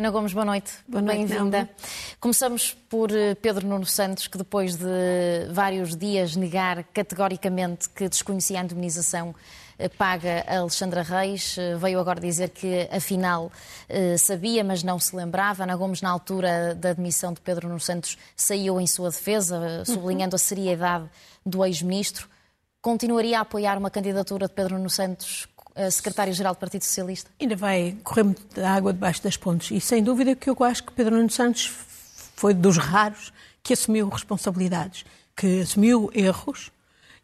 Ana Gomes, boa noite. Boa noite, Bem-vinda. Começamos por eh, Pedro Nuno Santos, que depois de vários dias negar categoricamente que desconhecia a indemnização eh, paga a Alexandra Reis, eh, veio agora dizer que afinal sabia, mas não se lembrava. Ana Gomes, na altura da admissão de Pedro Nuno Santos, saiu em sua defesa, sublinhando a seriedade do ex-ministro. Continuaria a apoiar uma candidatura de Pedro Nuno Santos secretário-geral do Partido Socialista? Ainda vai correr muita água debaixo das pontes. E sem dúvida que eu acho que Pedro Nuno Santos foi dos raros que assumiu responsabilidades, que assumiu erros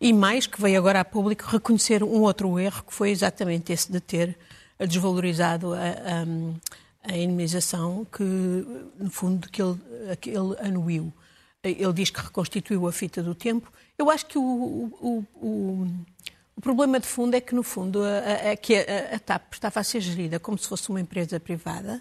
e mais que veio agora a público reconhecer um outro erro que foi exatamente esse de ter desvalorizado a, a, a indemnização que, no fundo, que ele, que ele anuiu. Ele diz que reconstituiu a fita do tempo. Eu acho que o, o, o o problema de fundo é que, no fundo, a, que a, a, TAP estava a ser gerida como se fosse uma empresa privada,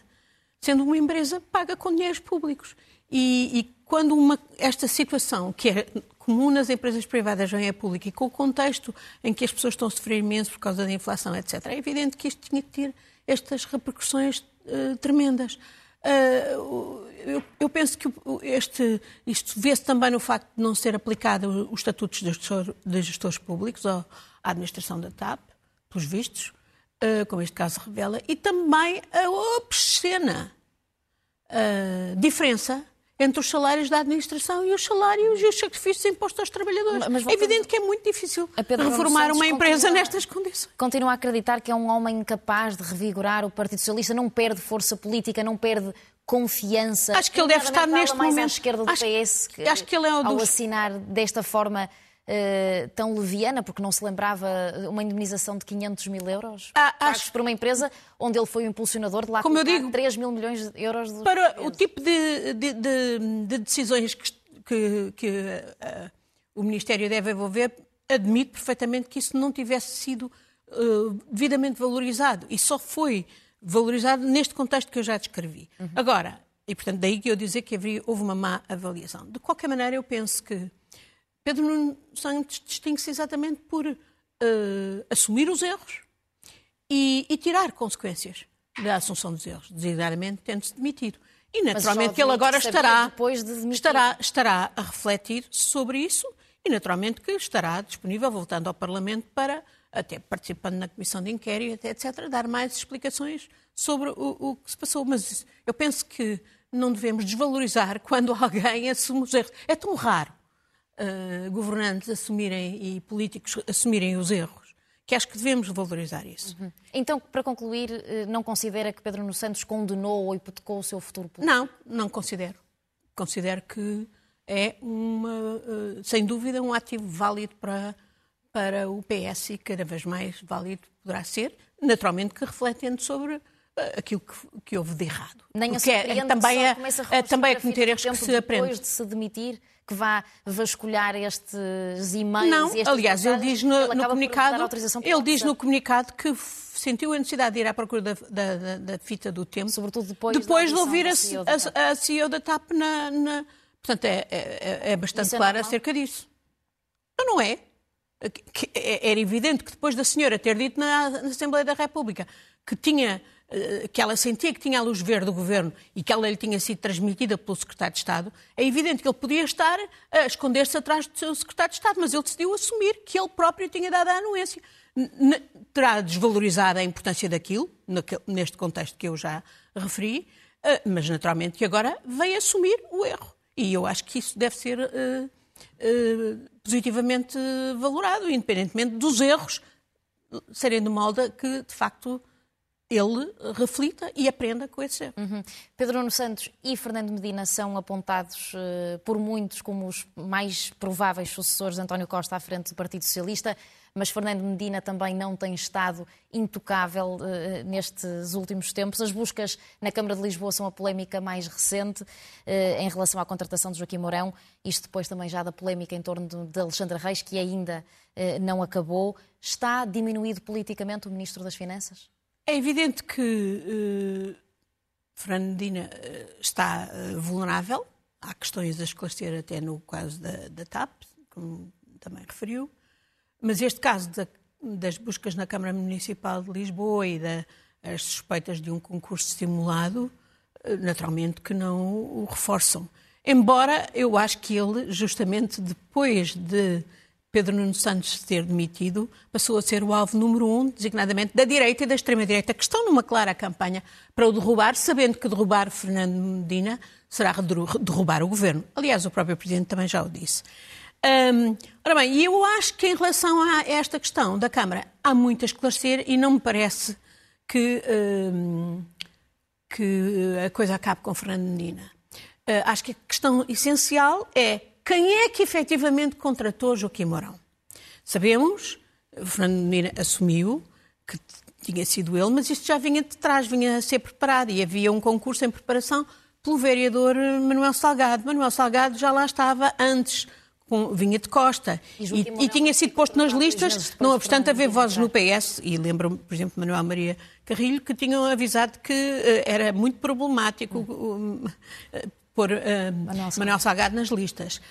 sendo uma empresa paga com dinheiros públicos. E, e quando uma, esta situação, que é comum nas empresas privadas, vem a pública, e com o contexto em que as pessoas estão a sofrer imenso por causa da inflação, etc., é evidente que isto tinha que ter estas repercussões uh, tremendas. Uh, eu, eu, penso que este, isto vê-se também no facto de não ser aplicado os estatutos de, gestor, de gestores públicos, à administração da TAP, pelos vistos, uh, como este caso revela, e também a obscena uh, diferença entre os salários da administração e os salários e os sacrifícios impostos aos trabalhadores. Mas, é evidente que é muito difícil reformar uma empresa continua, nestas condições. Continua a acreditar que é um homem capaz de revigorar o Partido Socialista, não perde força política, não perde confiança. Acho que ele deve estar neste momento. à esquerda do acho, PS, que, acho que ele é um dos... ao assinar desta forma uh, tão leviana, porque não se lembrava uma indemnização de 500 mil euros ah, acho... por uma empresa onde ele foi o impulsionador de lá Como eu digo, 3 mil milhões de euros. De para o tipo de, de, de, de decisões que, que, que uh, o Ministério deve envolver, admito perfeitamente que isso não tivesse sido uh, devidamente valorizado e só foi valorizado neste contexto que eu já descrevi. Uhum. Agora, e portanto daí que eu dizer que havia, houve uma má avaliação. De qualquer maneira, eu penso que Pedro Nuno Santos distingue-se exatamente por uh, assumir os erros e, e, tirar consequências da assunção dos erros, designadamente tendo-se demitido. E naturalmente que ele agora estará, de estará, estará a refletir sobre isso e naturalmente que estará disponível, voltando ao Parlamento, para, até participando na comissão de inquérito, etc., dar mais explicações sobre o, o que se passou. Mas eu penso que não devemos desvalorizar quando alguém assume os erros. É tão raro uh, governantes assumirem e políticos assumirem os erros, que acho que devemos valorizar isso. Uhum. Então, para concluir, eh, não considera que Pedro Nuno Santos condenou ou hipotecou o seu futuro político? Não, não considero. Considero que é, uma, uh, sem dúvida, um ativo válido para, para o PS e cada vez mais válido poderá ser, naturalmente que refletendo sobre aquilo que, que houve de errado. Nem a é, é, também é, é, também é cometer erros que se aprende. Depois de se demitir, que vá vasculhar estes e-mails Não, aliás, ele diz no, ele no comunicado, ele diz no comunicado que sentiu a necessidade de ir à procura da, da, da, da fita do tempo, sobretudo depois, depois de ouvir a, a, a, CEO da TAP na, na... portanto é, é, é bastante é claro acerca disso. Não, não é. Era evidente que depois da senhora ter dito na, na Assembleia da República que tinha que ela sentia que tinha a luz verde do governo e que ela lhe tinha sido transmitida pelo secretário de Estado, é evidente que ele podia estar a esconder-se atrás do seu secretário de Estado, mas ele decidiu assumir que ele próprio tinha dado a anuência. Terá desvalorizado a importância daquilo, neste contexto que eu já referi, eh, mas naturalmente que agora vem assumir o erro. E eu acho que isso deve ser uh, uh, positivamente valorado, independentemente dos erros serem de molda que, de facto, ele reflita e aprenda com esse erro. Uhum. Pedro Nuno Santos e Fernando Medina são apontados uh, por muitos como os mais prováveis sucessores de António Costa à frente do Partido Socialista, mas Fernando Medina também não tem estado intocável uh, nestes últimos tempos. As buscas na Câmara de Lisboa são a polémica mais recente uh, em relação à contratação de Joaquim Mourão, isto depois também já da polémica em torno de, de Alexandre Reis, que ainda não acabou. Está diminuído politicamente o Ministro das Finanças? É evidente que uh, Fernando Medina uh, está uh, vulnerável. Há questões a esclarecer até no caso da, da TAP, como também referiu. Mas este caso da, das buscas na Câmara Municipal de Lisboa e das suspeitas de um concurso simulado naturalmente que não o reforçam. Embora eu acho que ele, justamente depois de Pedro Nuno Santos ter demitido, passou a ser o alvo número um, designadamente da direita e da extrema-direita, que estão numa clara campanha para o derrubar, sabendo que derrubar Fernando Medina será derrubar o governo. Aliás, o próprio Presidente também já o disse. Um, ora bem, eu acho que em relação a esta questão da Câmara há muito a esclarecer e não me parece que, que a coisa acabe com Fernando Medina. Uh, acho que a questão essencial é quem é que efetivamente contratou Joaquim Mourão. Sabemos, Fernando Medina assumiu que tinha sido ele, mas isto já vinha de trás, vinha a ser preparado e havia um concurso em preparação pelo vereador Manuel Salgado. Manuel Salgado já lá estava antes com, vinha de Costa e, e, e tinha sido posto nas listas, não obstante haver vozes no PS, e lembro-me, por exemplo, Manuel Maria Carrilho, que tinham avisado que uh, era muito problemático uh, uh, pôr Manuel, Manuel, Salgado nas listas.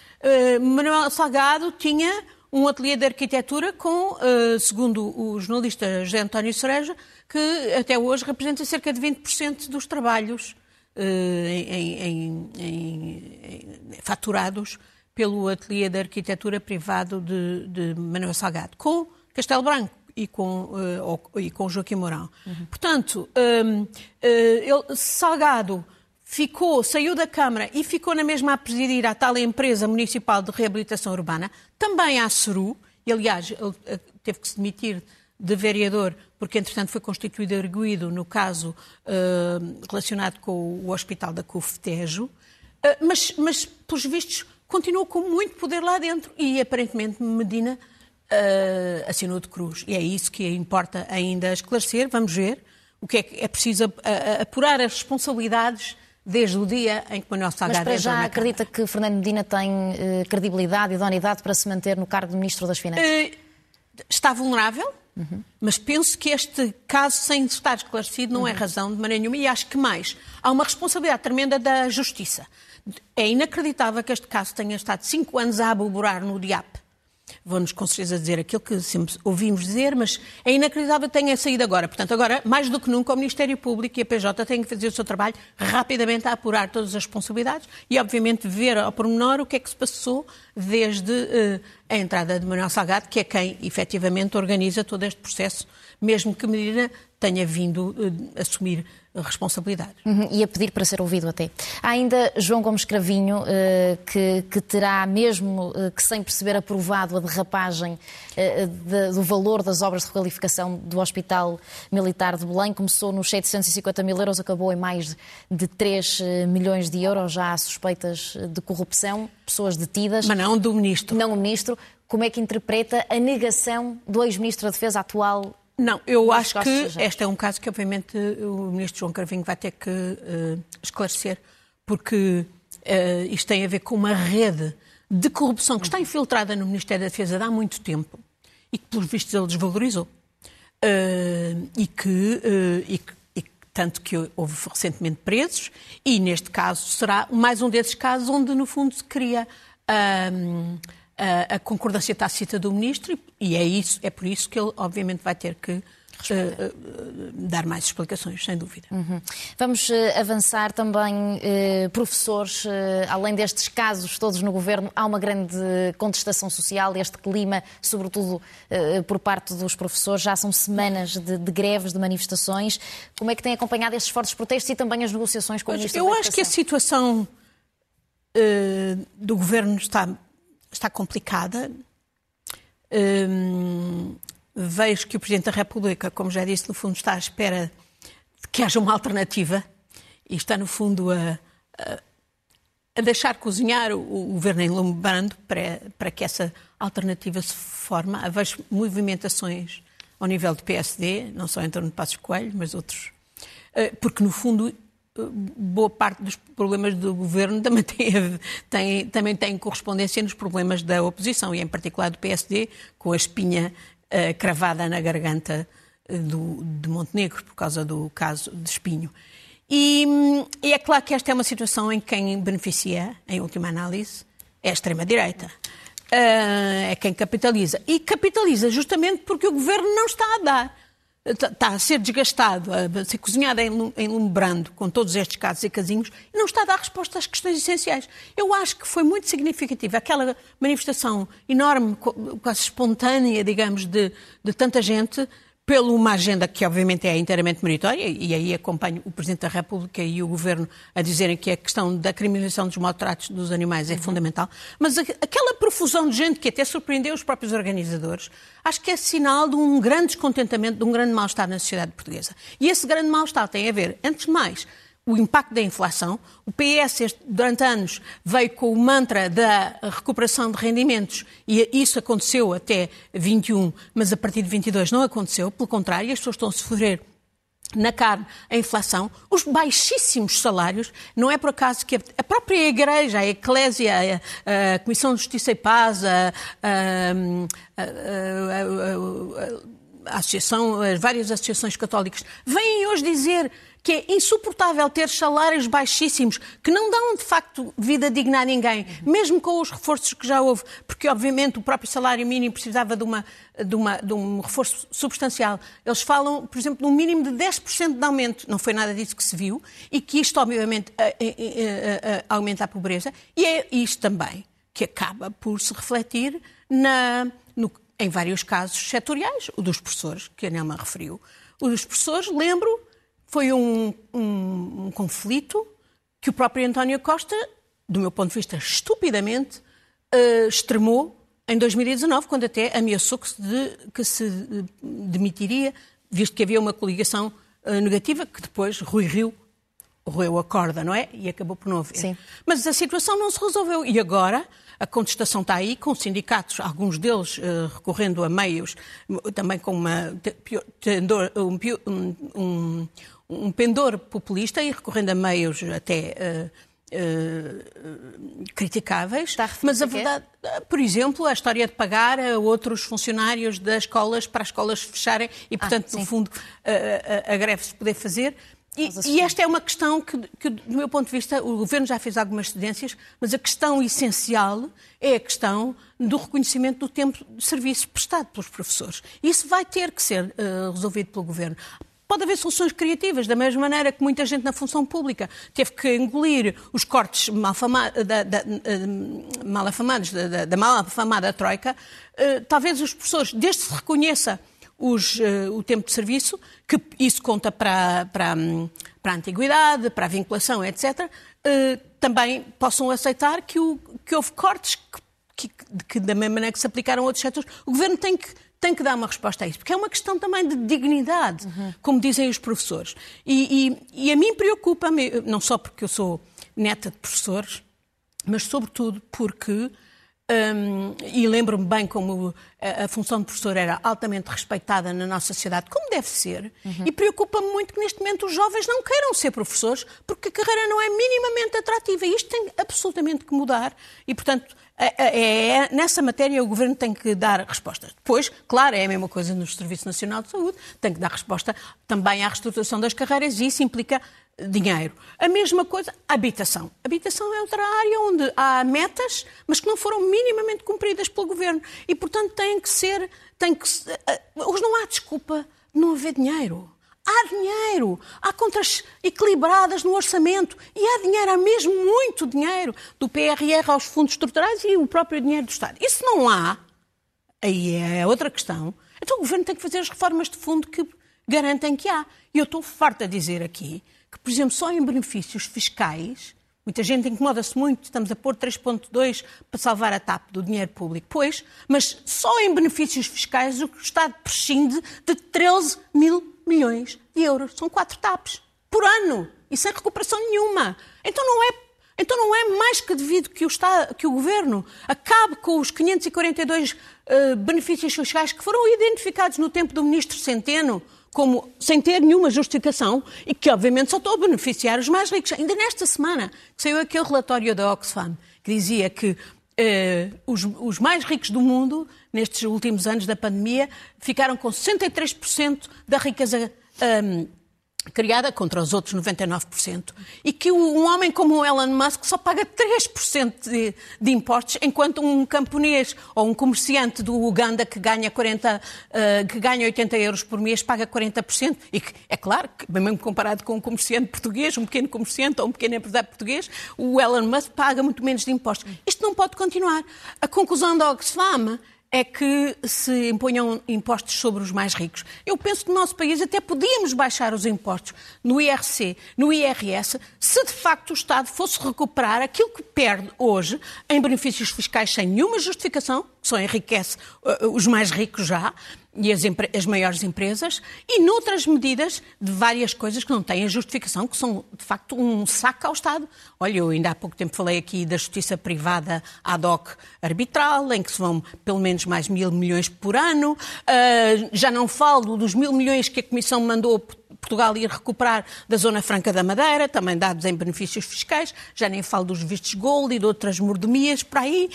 Manuel Salgado tinha um ateliê de arquitetura com, segundo o jornalista José António Cereja, que até hoje representa cerca de 20% dos trabalhos em, em, em, faturados pelo ateliê de arquitetura privado de, de Manuel Salgado, com Castelo Branco e com, uh, e com Joaquim Mourão. Uhum. Portanto, um, uh, ele, Salgado ficou, saiu da Câmara e ficou na mesma a presidir a tal empresa municipal de reabilitação urbana, também à CERU, e aliás ele eh, teve que se demitir de vereador, porque entretanto foi constituído arguído no caso uh, relacionado com o Hospital da CUF Tejo, mas, mas, pelos vistos, continuou com muito poder lá dentro e aparentemente Medina uh, assinou de cruz. E é isso que importa ainda esclarecer. Vamos ver o que é que é preciso apurar as responsabilidades desde o dia em que Manuel Salgado Mas para já acredita que Fernando Medina tem uh, credibilidade e idoneidade para se manter no cargo de Ministro das Finanças? Uh, está vulnerável, uhum. mas penso que este caso, sem estar esclarecido, não é uhum. é razão de maneira nenhuma. E acho que mais, há uma responsabilidade tremenda da Justiça. É inacreditável que este caso tenha estado cinco anos a aboborar no DIAP. Vão-nos com certeza dizer aquilo que sempre ouvimos dizer, mas é inacreditável que tenha saído agora. Portanto, agora, mais do que nunca, o Ministério Público e a PJ têm que fazer o seu trabalho rapidamente a apurar todas as responsabilidades e, obviamente, ver ao pormenor o que é que se passou desde uh, a entrada de Manuel Salgado, que é quem efetivamente organiza todo este processo, mesmo que Medina tenha vindo uh, assumir responsabilidade. Uhum, e a pedir para ser ouvido até. Há ainda João Gomes Cravinho, uh, que, que, terá mesmo uh, que, sem perceber, aprovado a derrapagem uh, de, do valor das obras de requalificação do Hospital Militar de Belém. Começou nos 750 mil euros, acabou em mais de 3 milhões de euros. Já há suspeitas de corrupção, pessoas detidas. Mas não do Ministro. Não o Ministro. Como é que interpreta a negação do ex-Ministro da Defesa atual não, eu acho que este é um caso que, obviamente, o Ministro João Carvinho vai ter que uh, esclarecer, porque uh, isto tem a ver com uma rede de corrupção que está infiltrada no Ministério da Defesa há muito tempo e que, pelos vistos, ele desvalorizou. Uh, e, que, e, tanto que houve recentemente presos, e neste caso será mais um desses casos onde, no fundo, se cria a, a concordância tácita do ministro e é isso, é por isso que ele obviamente vai ter que Uh, uh, dar mais explicações, sem dúvida. Uhum. Vamos uh, avançar também, professores, além destes casos todos no governo, há uma grande contestação social, este clima, sobretudo por parte dos professores, já são semanas de, de, greves, de manifestações. Como é que têm acompanhado estes fortes protestos e também as negociações com o Ministro Eu acho que a situação do governo está está complicada. Hum, vejo que o Presidente da República, como já disse, no fundo está à espera de que haja uma alternativa e está, no fundo, a, a, a deixar cozinhar o, o governo em Lombrando para, para que essa alternativa se forme. Vejo movimentações ao nível do PSD, não só em torno de Passos Coelho, mas outros. Eh, porque, no fundo, boa parte dos problemas do governo também tem, tem, também tem correspondência nos problemas da oposição, e em particular do PSD, com a espinha uh, cravada na garganta uh, do, de Montenegro, por causa do caso de Espinho. E, e, é claro que esta é uma situação em que quem beneficia, em última análise, é a extrema-direita. Uh, é quem capitaliza. E capitaliza justamente porque o governo não está a dar está a ser desgastado, a ser cozinhado em lume brando, com todos estes casos e casinhos, e não está a dar resposta às questões essenciais. Eu acho que foi muito significativa aquela manifestação enorme, quase espontânea, digamos, de, de tanta gente, pela uma agenda que obviamente é inteiramente meritória, e aí acompanho o Presidente da República e o Governo a dizerem que a questão da criminalização dos maltratos dos animais é uhum. fundamental, mas aquela profusão de gente que até surpreendeu os próprios organizadores, acho que é sinal de um grande descontentamento, de um grande mal-estar na sociedade portuguesa. E esse grande mal-estar tem a ver, antes de mais, o impacto da inflação. O PS, durante anos, veio com o mantra da recuperação de rendimentos e isso aconteceu até 21, mas a partir de 22 não aconteceu. Pelo contrário, as pessoas estão a sofrer na carne a inflação, os baixíssimos salários, não é por acaso que a própria Igreja, a Eclésia, a, Comissão de Justiça e Paz, a, a, a Associação, as várias associações católicas, vêm hoje dizer que é insuportável ter salários baixíssimos que não dão de facto vida digna a ninguém, mesmo com os reforços que já houve, porque obviamente o próprio salário mínimo precisava de, uma, de, uma, de um reforço substancial. Eles falam, por exemplo, de um mínimo de 10% de aumento, não foi nada disso que se viu, e que isto obviamente aumenta a pobreza, e é isto também que acaba por se refletir na, no, em vários casos setoriais, o dos professores, que a Nelma referiu. O dos professores, lembro, foi um, um, um conflito que o próprio António Costa, do meu ponto de vista, estupidamente, uh, extremou em 2019, quando até ameaçou que se, de, que se eh, demitiria, visto que havia uma coligação uh, negativa, que depois Rui Rio roeu a corda, não é? E acabou por não haver. Sim. Mas a situação não se resolveu. E agora a contestação está aí, com sindicatos, alguns deles uh, recorrendo a meios, também com uma, um, um, um pendor populista e recorrendo a meios até uh, Uh, criticáveis, mas a verdade, por exemplo, a história de pagar a outros funcionários das escolas para as escolas fecharem e, ah, portanto, ah, no fundo, uh, a, a greve se poder fazer. E, e, esta é uma questão que, que, do meu ponto de vista, o Governo já fez algumas cedências, mas a questão essencial é a questão do reconhecimento do tempo de serviço prestado pelos professores. Isso vai ter que ser uh, resolvido pelo Governo pode haver soluções criativas, da mesma maneira que muita gente na função pública teve que engolir os cortes mal, da, da, mal afamados da, da, mal afamada Troika, uh, talvez os professores, desde se reconheça os, uh, o tempo de serviço, que isso conta para, para, para a antiguidade, para a vinculação, etc., também possam aceitar que, o, que houve cortes que, que, que, da mesma maneira que se aplicaram a outros setores, o governo tem que tem que dar uma resposta a isso, porque é uma questão também de dignidade, uhum. como dizem os professores. E, e, e a mim preocupa-me, não só porque eu sou neta de professores, mas sobretudo porque um, e lembro-me bem como a, a, função de professor era altamente respeitada na nossa sociedade, como deve ser, uhum. e preocupa-me muito que neste momento os jovens não queiram ser professores porque a carreira não é minimamente atrativa. Isto tem absolutamente que mudar e, portanto, é, é, é, nessa matéria o Governo tem que dar respostas. Depois, claro, é a mesma coisa no Serviço Nacional de Saúde, tem que dar resposta também à reestruturação das carreiras e isso implica dinheiro. A mesma coisa, habitação. Habitação é outra área onde há metas, mas que não foram minimamente cumpridas pelo Governo. E, portanto, tem que ser. Tem que, eh, hoje não há desculpa de não haver dinheiro. Há dinheiro, há contas equilibradas no orçamento e há dinheiro, há mesmo muito dinheiro do PRR aos fundos estruturais e o próprio dinheiro do Estado. Isso não há, aí é outra questão. Então o Governo tem que fazer as reformas de fundo que garantem que há. E eu estou farta a dizer aqui que, por exemplo, só em benefícios fiscais, muita gente incomoda-se muito, estamos a pôr 3.2 para salvar a TAP do dinheiro público. Pois, mas só em benefícios fiscais o Estado prescinde de 13 mil milhões de euros. São quatro TAPs por ano e sem recuperação nenhuma. Então não é então não é mais que devido que o, Estado, que o Governo acabe com os 542 uh, benefícios fiscais que foram identificados no tempo do Ministro Centeno como sem ter nenhuma justificação e que obviamente só estão a beneficiar os mais ricos. Ainda nesta semana saiu aquele relatório da Oxfam que dizia que uh, os, os mais ricos do mundo nestes últimos anos da pandemia, ficaram com 63% da riqueza um, criada contra os outros 99%, e que um homem como o Elon Musk só paga 3% de, de impostos, enquanto um camponês ou um comerciante do Uganda que ganha, 40, uh, que ganha 80 euros por mês paga 40%, e que, é claro, que, mesmo comparado com um comerciante português, um pequeno comerciante ou um pequeno empresário português, o Elon Musk paga muito menos de impostos. Isto não pode continuar. A conclusão da Oxfam é que se imponham impostos sobre os mais ricos. Eu penso que no nosso país até podíamos baixar os impostos no IRC, no IRS, se de facto o Estado fosse recuperar aquilo que perde hoje em benefícios fiscais sem nenhuma justificação, que só enriquece uh, os mais ricos já, e as, as, maiores empresas, e noutras medidas de várias coisas que não têm a justificação, que são de facto um saco ao Estado. Olha, eu ainda há pouco tempo falei aqui da justiça privada ad hoc arbitral, em que se vão pelo menos mais mil milhões por ano. Uh, já não falo dos mil milhões que a Comissão mandou Portugal ir recuperar da Zona Franca da Madeira, também dados em benefícios fiscais, já nem falo dos vistos gold e de outras mordomias por aí.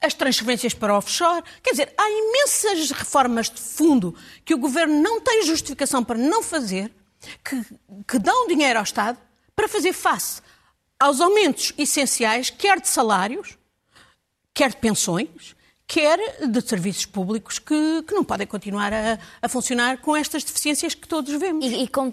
As transferências para offshore. Quer dizer, há imensas reformas de fundo que o governo não tem justificação para não fazer, que, que dão dinheiro ao Estado para fazer face aos aumentos essenciais, quer de salários, quer de pensões, quer de serviços públicos que, que não podem continuar a, a, funcionar com estas deficiências que todos vemos. E, e com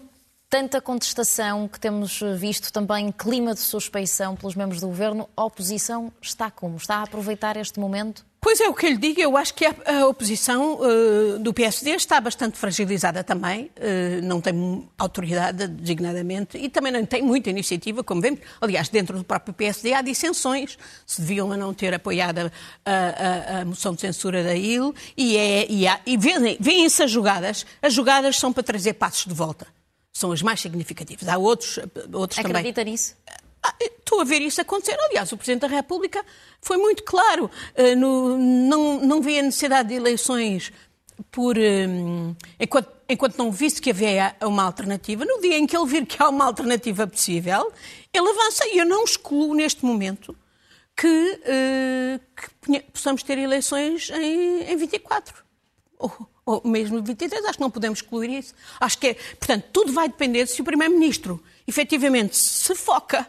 tanta contestação que temos visto também, clima de suspeição pelos membros do governo, a oposição está como? Está a aproveitar este momento? Pois é, o que eu lhe digo, eu acho que a, oposição uh, do PSD está bastante fragilizada também, uh, não tem autoridade designadamente e também não tem muita iniciativa, como vemos. Aliás, dentro do próprio PSD há dissensões, se deviam a não ter apoiado a, a, a moção de censura da IL e, é, e, e vêem-se as jogadas, as jogadas são para trazer passos de volta são as mais significativas. Há outros, outros Acredita também. Acredita nisso? Ah, estou a ver isso acontecer. Aliás, o Presidente da República foi muito claro. Uh, no, não, não vê a necessidade de eleições por, um, enquanto, enquanto não visse que havia uma alternativa. No dia em que ele vir que há uma alternativa possível, ele avança. E eu não excluo neste momento que, uh, que possamos ter eleições em, em 24. Oh ou mesmo 23, acho que não podemos excluir isso. Acho que é, portanto, tudo vai depender se o Primeiro-Ministro efetivamente se foca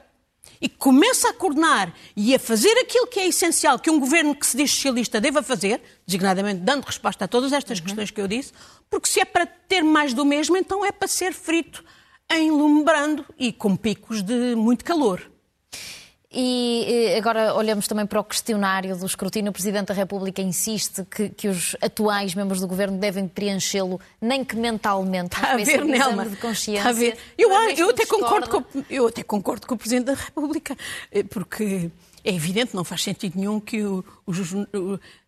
e começa a coordenar e a fazer aquilo que é essencial que um governo que se diz socialista deva fazer, designadamente dando resposta a todas estas uhum. questões que eu disse, porque se é para ter mais do mesmo, então é para ser frito em lumbrando e com picos de muito calor. E agora olhamos também para o questionário do escrutínio. O Presidente da República insiste que, que os atuais membros do Governo devem preenchê-lo, nem que mentalmente, uma a ver, Nelma, de consciência. A ver. Eu, eu, até concordo com, eu até concordo com o Presidente da República, eh, porque é evidente, não faz sentido nenhum que os,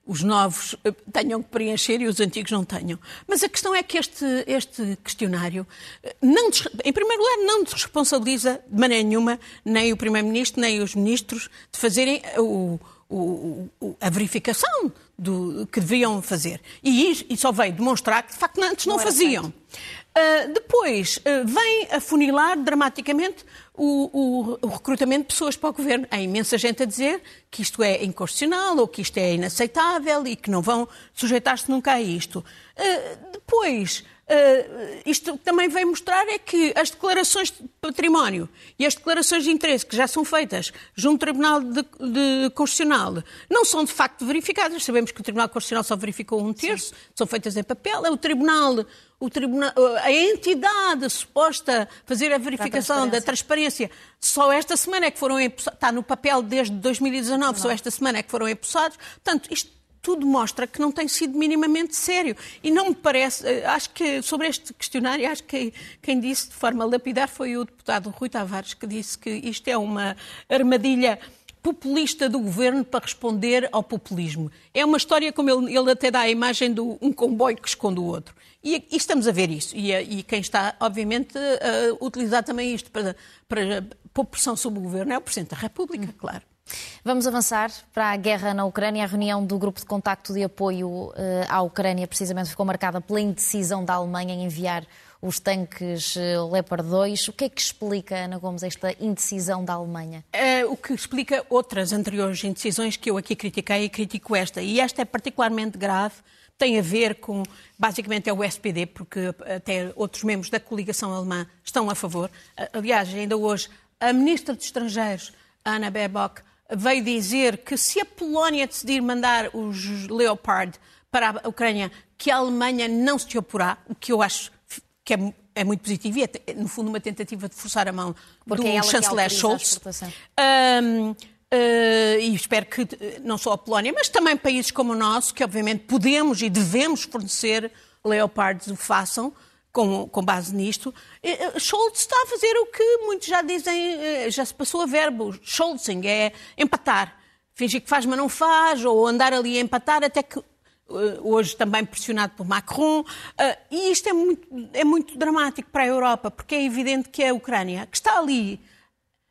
os novos eh, tenham que preencher e os antigos não tenham. Mas a questão é que este, este questionário, eh, não, em primeiro lugar, não desresponsabiliza de maneira nenhuma nem o Primeiro-Ministro, nem os ministros de fazerem o, o, o, a verificação do, que deviam fazer. E, e só veio demonstrar que, de facto, antes não, não faziam. Uh, depois uh, vem afunilar dramaticamente o, o, o, recrutamento de pessoas para o governo. Há imensa gente a dizer que isto é inconstitucional ou que isto é inaceitável e que não vão sujeitar-se nunca a isto. Uh, depois, uh, isto também vem mostrar é que as declarações de património e as declarações de interesse que já são feitas junto ao Tribunal de, de Constitucional não são de facto verificadas. Sabemos que o Tribunal Constitucional só verificou um terço, Sim. são feitas em papel. É o Tribunal tribunal, a entidade suposta fazer a verificação transparência. da transparência, só esta semana é que foram está no papel desde 2019, Não. só esta semana é que foram empossados. Portanto, isto tudo mostra que não tem sido minimamente sério. E não me parece, eh, acho que sobre este questionário, acho que quem disse de forma lapidar foi o deputado Rui Tavares, que disse que isto é uma armadilha populista do governo para responder ao populismo. É uma história como ele, ele até dá a imagem de um comboio que esconde o outro. E, e estamos a ver isso. E, e quem está, obviamente, a utilizar também isto para, para pôr pressão sobre o governo é o Presidente da República, hum. claro. Vamos avançar para a guerra na Ucrânia. A reunião do grupo de contacto de apoio uh, à Ucrânia precisamente ficou marcada pela indecisão da Alemanha em enviar os tanques uh, Leopard 2. O que é que explica, Ana Gomes, esta indecisão da Alemanha? É, o que explica outras anteriores indecisões que eu aqui critiquei e critico esta. E esta é particularmente grave tem a ver com, basicamente é o SPD, porque até outros membros da coligação alemã estão a favor. Aliás, ainda hoje, a ministra dos Estrangeiros, Ana Baerbock, veio dizer que se a Polónia decidir mandar os Leopard para a Ucrânia, que a Alemanha não se oporá, o que eu acho que é, é muito positivo e é, no fundo, uma tentativa de forçar a mão Porque do é chanceler Scholz. Um, Uh, e espero que não só a Polónia, mas também países como o nosso, que obviamente podemos e devemos fornecer leopardos, o façam com, com base nisto. Uh, Scholz está a fazer o que muitos já dizem, já se passou a verbo, Scholzing, é empatar. Fingir que faz, mas não faz, ou andar ali a empatar até que hoje também pressionado por Macron. E isto é muito, é muito dramático para a Europa, porque é evidente que a Ucrânia, que está ali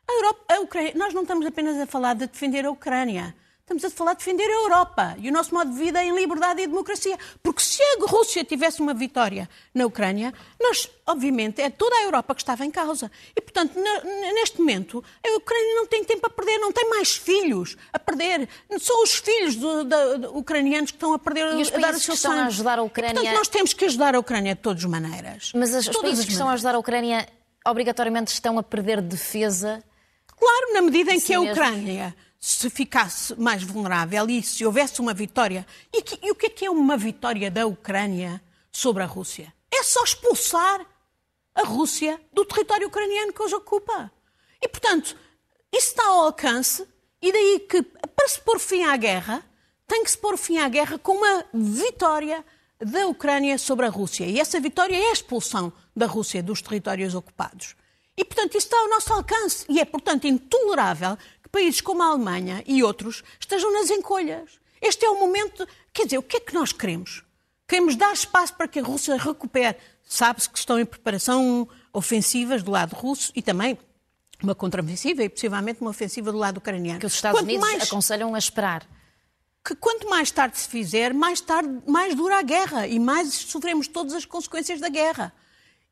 a Europa, a Ucrânia, nós não estamos apenas a falar de defender a Ucrânia. Estamos a falar de defender a Europa e o nosso modo de vida em liberdade e democracia. Porque se a Rússia tivesse uma vitória na Ucrânia, nós, obviamente, é toda a Europa que estava em causa. E, portanto, neste momento, a Ucrânia não tem tempo a perder, não tem mais filhos a perder. São os filhos do, do, do, ucranianos que estão a perder, e os a dar o seu que estão a ajudar a Ucrânia... E, portanto, nós temos que ajudar a Ucrânia de todas as maneiras. Mas os países que estão a ajudar a Ucrânia obrigatoriamente estão a perder defesa Claro, na medida em que a Ucrânia se ficasse mais vulnerável e se houvesse uma vitória. E, que, e o que é que é uma vitória da Ucrânia sobre a Rússia? É só expulsar a Rússia do território ucraniano que hoje ocupa. E, portanto, isso está ao alcance, e daí que, para se pôr fim à guerra, tem que se pôr fim à guerra com uma vitória da Ucrânia sobre a Rússia. E essa vitória é a expulsão da Rússia dos territórios ocupados. E, portanto, isso está ao nosso alcance. E é, portanto, intolerável que países como a Alemanha e outros estejam nas encolhas. Este é o momento. Quer dizer, o que é que nós queremos? Queremos dar espaço para que a Rússia recupere. Sabe-se que estão em preparação ofensivas do lado russo e também uma contraofensiva e possivelmente uma ofensiva do lado ucraniano. Que os Estados quanto Unidos mais, aconselham a esperar. Que quanto mais tarde se fizer, mais tarde mais dura a guerra e mais sofremos todas as consequências da guerra.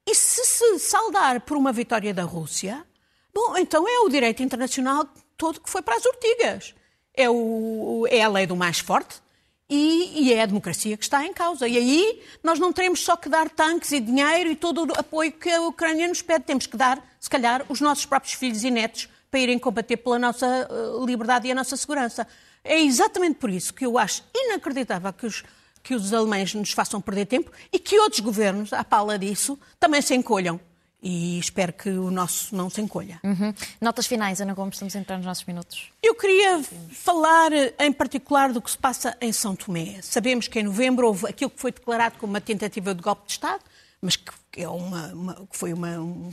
E se se saldar por uma vitória da Rússia, bom, então é o direito internacional todo que foi para as ortigas. É, o, é a lei do mais forte e, e, é a democracia que está em causa. E aí nós não teremos só que dar tanques e dinheiro e todo o apoio que a Ucrânia nos pede. Temos que dar, se calhar, os nossos próprios filhos e netos para irem combater pela nossa eh, liberdade e a nossa segurança. É exatamente por isso que eu acho inacreditável que os que os alemães nos façam perder tempo e que outros governos, à pala disso, também se encolham. E espero que o nosso não se encolha. Uhum. Notas finais, Ana Gomes, estamos a entrar nos nossos minutos. Eu queria falar em particular do que se passa em São Tomé. Sabemos que em novembro houve aquilo que foi declarado como uma tentativa de golpe de Estado, mas que é uma, uma que foi uma, um,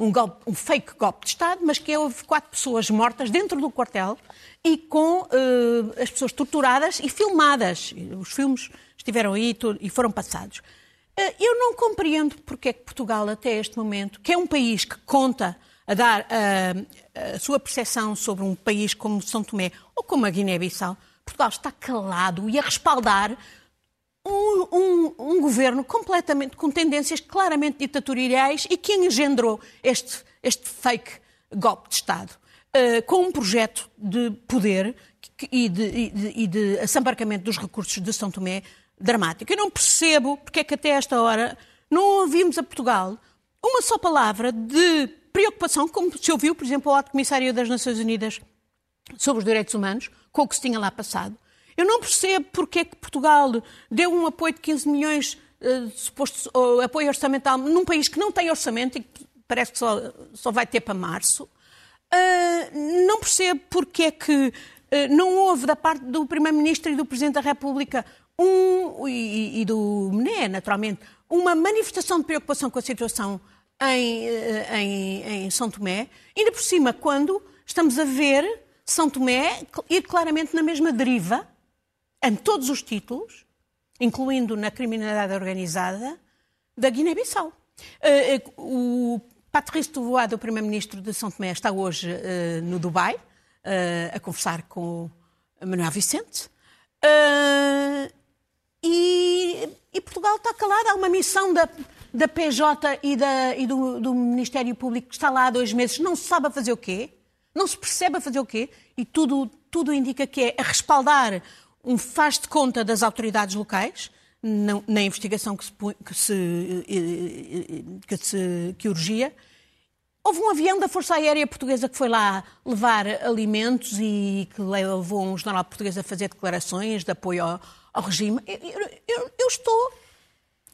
um, golpe, um fake golpe de Estado, mas que houve quatro pessoas mortas dentro do quartel e com uh, as pessoas torturadas e filmadas. Os filmes estiveram aí e foram passados. Eh, eu não compreendo porque é que Portugal, até este momento, que é um país que conta a dar a, eh, a sua percepção sobre um país como São Tomé ou como a Guiné-Bissau, Portugal está calado e a respaldar um, um, um, governo completamente com tendências claramente ditatoriais e que engendrou este, este fake golpe de Estado, uh, com um projeto de poder e de, de, e de assambarcamento dos recursos de São Tomé dramático. Eu não percebo porque é que até esta hora não ouvimos a Portugal uma só palavra de preocupação, como se ouviu, por exemplo, o Alto Comissário das Nações Unidas sobre os Direitos Humanos, com o que se tinha lá passado. Eu não percebo porque é que Portugal deu um apoio de 15 milhões, uh, suposto uh, apoio orçamental, num país que não tem orçamento e que parece que só, só vai ter para março. Uh, não percebo porque é que não houve da parte do Primeiro-Ministro e do Presidente da República um, e, e do MNE, naturalmente, uma manifestação de preocupação com a situação em, eh, em, em, São Tomé, ainda por cima, quando estamos a ver São Tomé ir claramente na mesma deriva, em todos os títulos, incluindo na criminalidade organizada, da Guiné-Bissau. Eh, eh, o Patrice Touvois, o primeiro-ministro de São Tomé, está hoje no Dubai a conversar com Manuel Vicente. E, e, Portugal está calado. Há uma missão da, da PJ e, da, e do, do, Ministério Público que está lá há dois meses, não se sabe a fazer o quê, não se percebe a fazer o quê, e tudo, tudo indica que é a respaldar um faz de conta das autoridades locais, na investigação que se, que, se, que, se, que urgia. Houve um avião da Força Aérea Portuguesa que foi lá levar alimentos e que levou um jornal português a fazer declarações de apoio ao, ao regime. Eu, eu, eu, estou,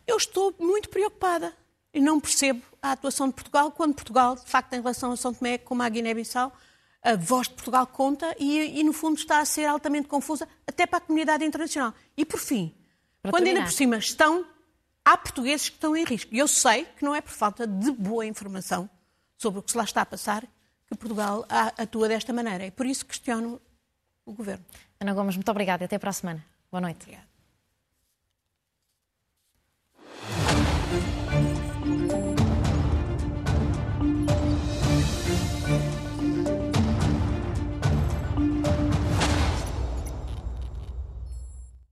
eu estou muito preocupada e não percebo a atuação de Portugal quando Portugal, de facto, em relação a São Tomé, como a Guiné-Bissau, a voz de Portugal conta e, e, no fundo, está a ser altamente confusa até para a comunidade internacional. E, por fim, para quando terminar. ainda por cima estão, há portugueses que estão em risco. E eu sei que não é por falta de boa informação sobre o que se lá está a passar que Portugal atua desta maneira. E por isso questiono o Governo. Ana Gomes, muito obrigada e até para a semana. Boa noite. Obrigada.